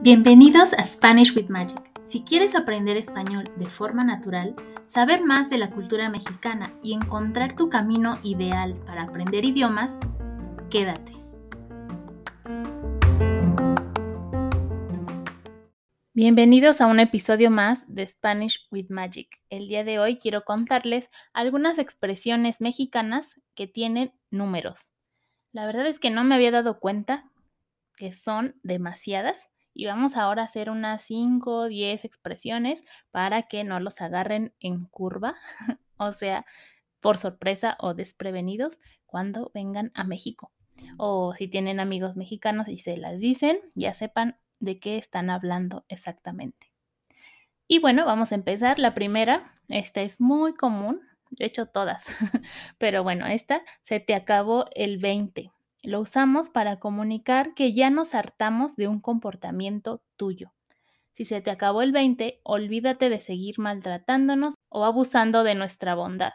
Bienvenidos a Spanish with Magic. Si quieres aprender español de forma natural, saber más de la cultura mexicana y encontrar tu camino ideal para aprender idiomas, quédate. Bienvenidos a un episodio más de Spanish with Magic. El día de hoy quiero contarles algunas expresiones mexicanas que tienen números. La verdad es que no me había dado cuenta que son demasiadas y vamos ahora a hacer unas 5 o 10 expresiones para que no los agarren en curva, o sea, por sorpresa o desprevenidos cuando vengan a México. O si tienen amigos mexicanos y se las dicen, ya sepan de qué están hablando exactamente. Y bueno, vamos a empezar. La primera, esta es muy común, de hecho todas, pero bueno, esta se te acabó el 20. Lo usamos para comunicar que ya nos hartamos de un comportamiento tuyo. Si se te acabó el 20, olvídate de seguir maltratándonos o abusando de nuestra bondad.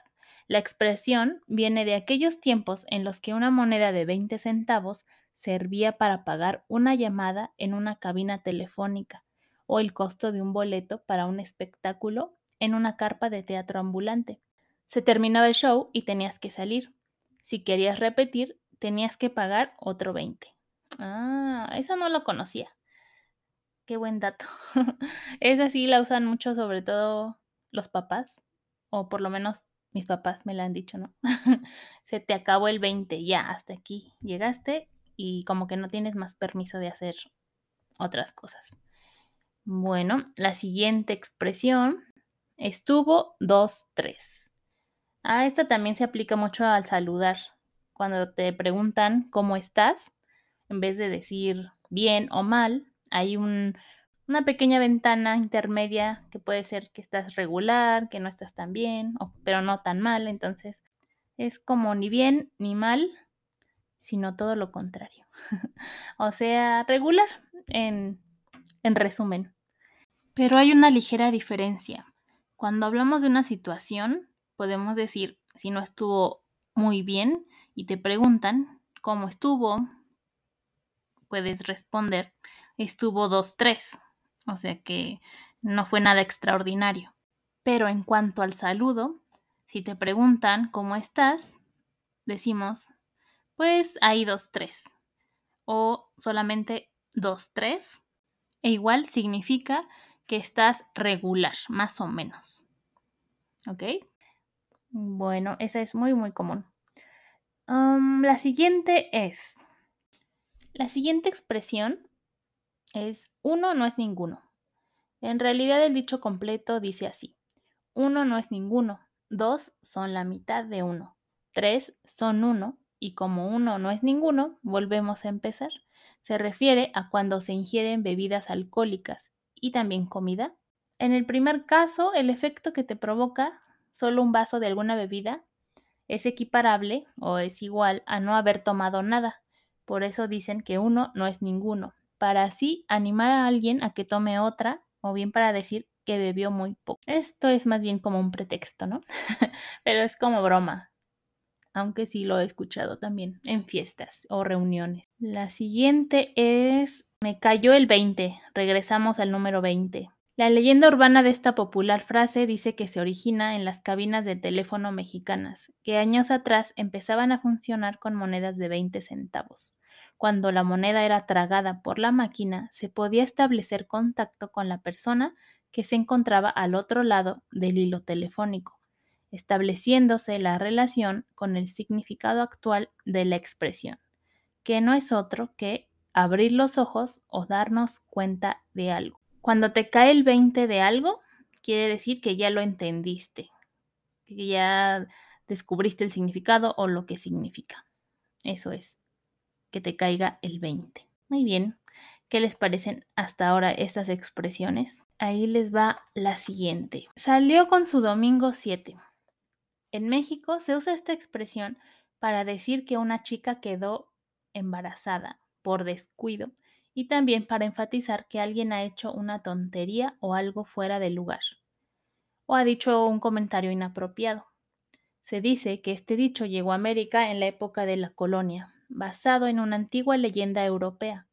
La expresión viene de aquellos tiempos en los que una moneda de 20 centavos servía para pagar una llamada en una cabina telefónica o el costo de un boleto para un espectáculo en una carpa de teatro ambulante. Se terminaba el show y tenías que salir. Si querías repetir, tenías que pagar otro 20. Ah, esa no lo conocía. Qué buen dato. esa sí la usan mucho, sobre todo los papás, o por lo menos mis papás me la han dicho, ¿no? Se te acabó el 20, ya, hasta aquí llegaste y como que no tienes más permiso de hacer otras cosas. Bueno, la siguiente expresión estuvo 2, 3. Ah, esta también se aplica mucho al saludar cuando te preguntan cómo estás, en vez de decir bien o mal, hay una pequeña ventana intermedia que puede ser que estás regular, que no estás tan bien, pero no tan mal. Entonces es como ni bien ni mal, sino todo lo contrario. o sea, regular en, en resumen. Pero hay una ligera diferencia. Cuando hablamos de una situación, podemos decir si no estuvo muy bien, y te preguntan cómo estuvo, puedes responder, estuvo 2-3, o sea que no fue nada extraordinario. Pero en cuanto al saludo, si te preguntan cómo estás, decimos, pues hay 2-3 o solamente 2-3 e igual significa que estás regular, más o menos. ¿Ok? Bueno, esa es muy, muy común la siguiente es, la siguiente expresión es uno no es ninguno. En realidad el dicho completo dice así, uno no es ninguno, dos son la mitad de uno, tres son uno y como uno no es ninguno, volvemos a empezar. Se refiere a cuando se ingieren bebidas alcohólicas y también comida. En el primer caso, el efecto que te provoca solo un vaso de alguna bebida es equiparable o es igual a no haber tomado nada. Por eso dicen que uno no es ninguno, para así animar a alguien a que tome otra o bien para decir que bebió muy poco. Esto es más bien como un pretexto, ¿no? Pero es como broma, aunque sí lo he escuchado también en fiestas o reuniones. La siguiente es me cayó el 20. Regresamos al número 20. La leyenda urbana de esta popular frase dice que se origina en las cabinas de teléfono mexicanas, que años atrás empezaban a funcionar con monedas de 20 centavos. Cuando la moneda era tragada por la máquina, se podía establecer contacto con la persona que se encontraba al otro lado del hilo telefónico, estableciéndose la relación con el significado actual de la expresión, que no es otro que abrir los ojos o darnos cuenta de algo. Cuando te cae el 20 de algo, quiere decir que ya lo entendiste, que ya descubriste el significado o lo que significa. Eso es, que te caiga el 20. Muy bien. ¿Qué les parecen hasta ahora estas expresiones? Ahí les va la siguiente. Salió con su domingo 7. En México se usa esta expresión para decir que una chica quedó embarazada por descuido y también para enfatizar que alguien ha hecho una tontería o algo fuera de lugar, o ha dicho un comentario inapropiado. Se dice que este dicho llegó a América en la época de la colonia, basado en una antigua leyenda europea.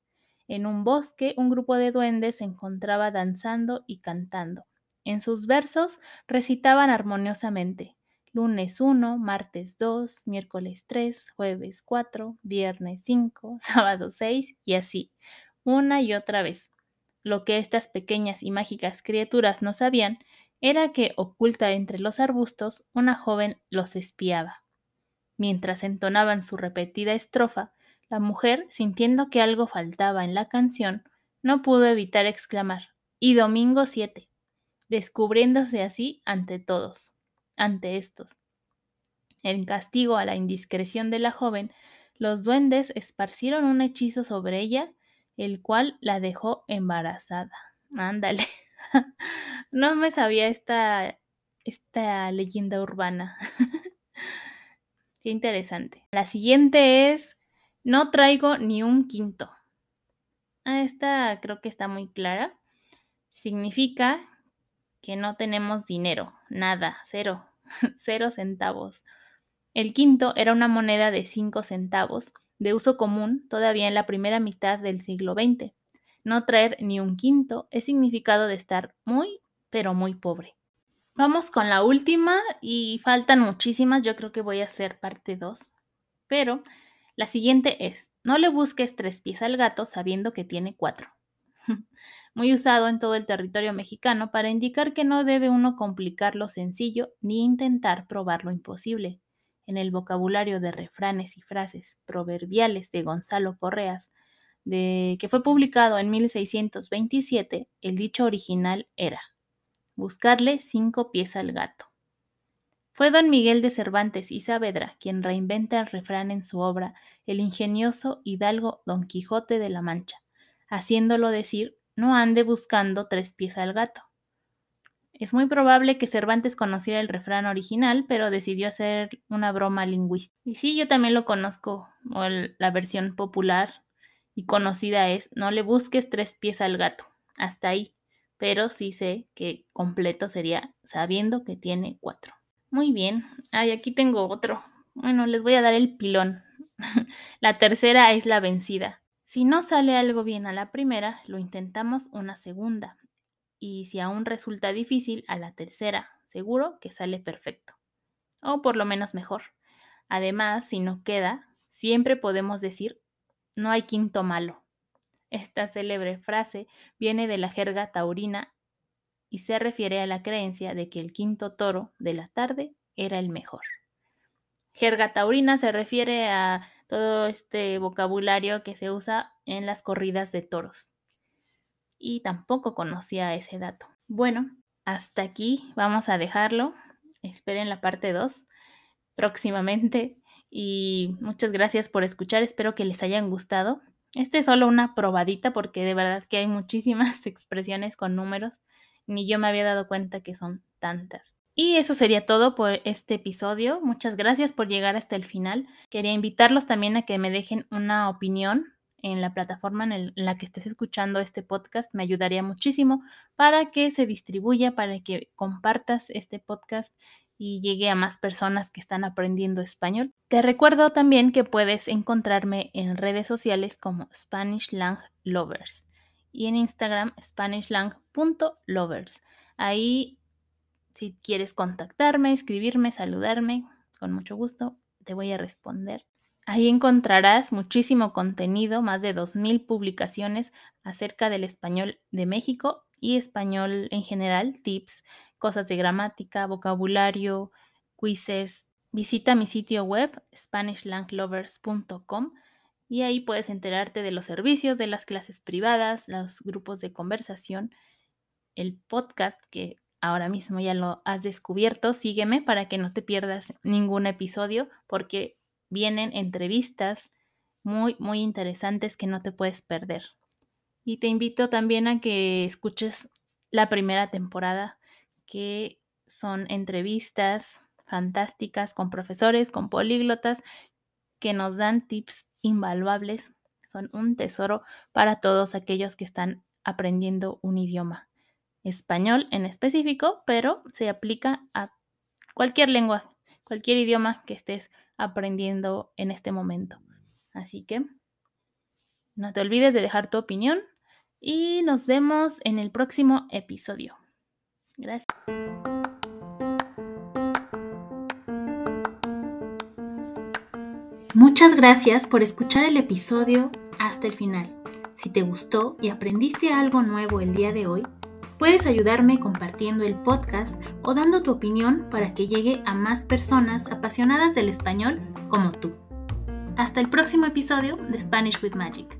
En un bosque, un grupo de duendes se encontraba danzando y cantando. En sus versos recitaban armoniosamente lunes 1, martes 2, miércoles 3, jueves 4, viernes 5, sábado 6 y así, una y otra vez. Lo que estas pequeñas y mágicas criaturas no sabían era que, oculta entre los arbustos, una joven los espiaba. Mientras entonaban su repetida estrofa, la mujer, sintiendo que algo faltaba en la canción, no pudo evitar exclamar Y domingo 7, descubriéndose así ante todos, ante estos. En castigo a la indiscreción de la joven, los duendes esparcieron un hechizo sobre ella, el cual la dejó embarazada. Ándale. no me sabía esta, esta leyenda urbana. Qué interesante. La siguiente es, no traigo ni un quinto. Ah, esta creo que está muy clara. Significa que no tenemos dinero, nada, cero, cero centavos. El quinto era una moneda de cinco centavos, de uso común todavía en la primera mitad del siglo XX. No traer ni un quinto es significado de estar muy, pero muy pobre. Vamos con la última y faltan muchísimas, yo creo que voy a hacer parte 2. Pero la siguiente es, no le busques tres pies al gato sabiendo que tiene cuatro. Muy usado en todo el territorio mexicano para indicar que no debe uno complicar lo sencillo ni intentar probar lo imposible. En el vocabulario de refranes y frases proverbiales de Gonzalo Correas, de, que fue publicado en 1627, el dicho original era buscarle cinco pies al gato. Fue don Miguel de Cervantes y Saavedra quien reinventa el refrán en su obra El ingenioso hidalgo Don Quijote de la Mancha, haciéndolo decir no ande buscando tres pies al gato. Es muy probable que Cervantes conociera el refrán original, pero decidió hacer una broma lingüística. Y sí, yo también lo conozco, o la versión popular y conocida es no le busques tres pies al gato. Hasta ahí. Pero sí sé que completo sería sabiendo que tiene cuatro. Muy bien. Ay, aquí tengo otro. Bueno, les voy a dar el pilón. la tercera es la vencida. Si no sale algo bien a la primera, lo intentamos una segunda. Y si aún resulta difícil, a la tercera, seguro que sale perfecto. O por lo menos mejor. Además, si no queda, siempre podemos decir no hay quinto malo. Esta célebre frase viene de la jerga taurina y se refiere a la creencia de que el quinto toro de la tarde era el mejor. Jerga taurina se refiere a todo este vocabulario que se usa en las corridas de toros. Y tampoco conocía ese dato. Bueno, hasta aquí vamos a dejarlo. Esperen la parte 2 próximamente y muchas gracias por escuchar, espero que les hayan gustado. Este es solo una probadita porque de verdad que hay muchísimas expresiones con números, ni yo me había dado cuenta que son tantas. Y eso sería todo por este episodio. Muchas gracias por llegar hasta el final. Quería invitarlos también a que me dejen una opinión en la plataforma en, la que estés escuchando este podcast. Me ayudaría muchísimo para que se distribuya, para que compartas este podcast y llegue a más personas que están aprendiendo español. Te recuerdo también que puedes encontrarme en redes sociales como Spanish Lang Lovers y en Instagram spanishlang.lovers. Ahí si quieres contactarme, escribirme, saludarme, con mucho gusto te voy a responder. Ahí encontrarás muchísimo contenido, más de 2.000 publicaciones acerca del español de México y español en general, tips, cosas de gramática, vocabulario, quizzes. Visita mi sitio web SpanishLangLovers.com y ahí puedes enterarte de los servicios, de las clases privadas, los grupos de conversación, el podcast que ahora mismo ya lo has descubierto. Sígueme para que no te pierdas ningún episodio porque vienen entrevistas muy, muy interesantes que no te puedes perder. Y te invito también a que escuches la primera temporada, que son entrevistas fantásticas con profesores, con políglotas, que nos dan tips invaluables. Son un tesoro para todos aquellos que están aprendiendo un idioma. Español en específico, pero se aplica a cualquier lengua cualquier idioma que estés aprendiendo en este momento. Así que no te olvides de dejar tu opinión y nos vemos en el próximo episodio. Gracias. Muchas gracias por escuchar el episodio hasta el final. Si te gustó y aprendiste algo nuevo el día de hoy, puedes ayudarme compartiendo el podcast o dando tu opinión para que llegue a más personas apasionadas del español como tú. Hasta el próximo episodio de Spanish with Magic.